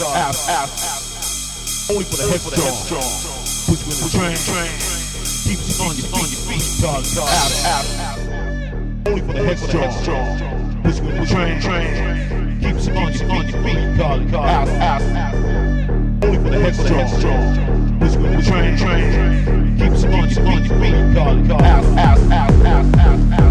darling. App, app. Only for the headstrong. Put you in the train, train. Keep you on your on your feet, darling. App, app. Only for the headstrong. Put you in the train, train. Keep you on your on your feet, darling. App, app. Only for the headstrong. Put you in the train, train. Keep you on your on your feet, darling. App, app, app, app, app, app. tick,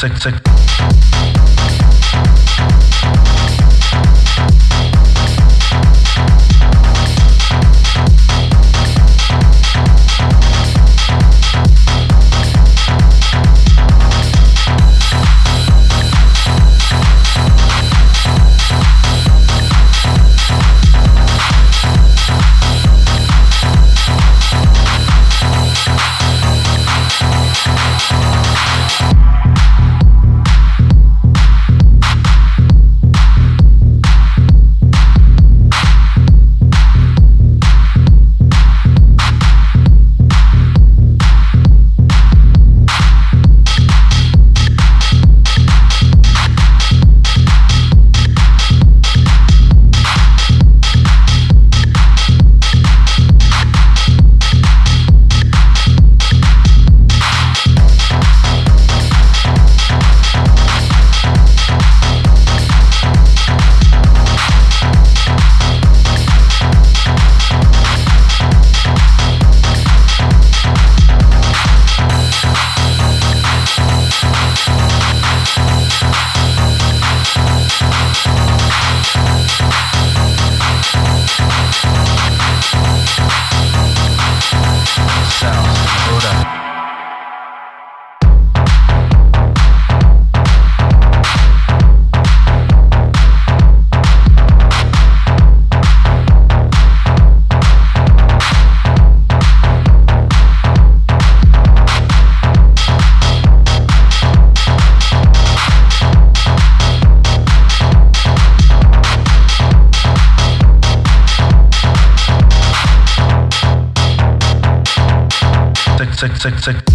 Tick, tick, Cek 这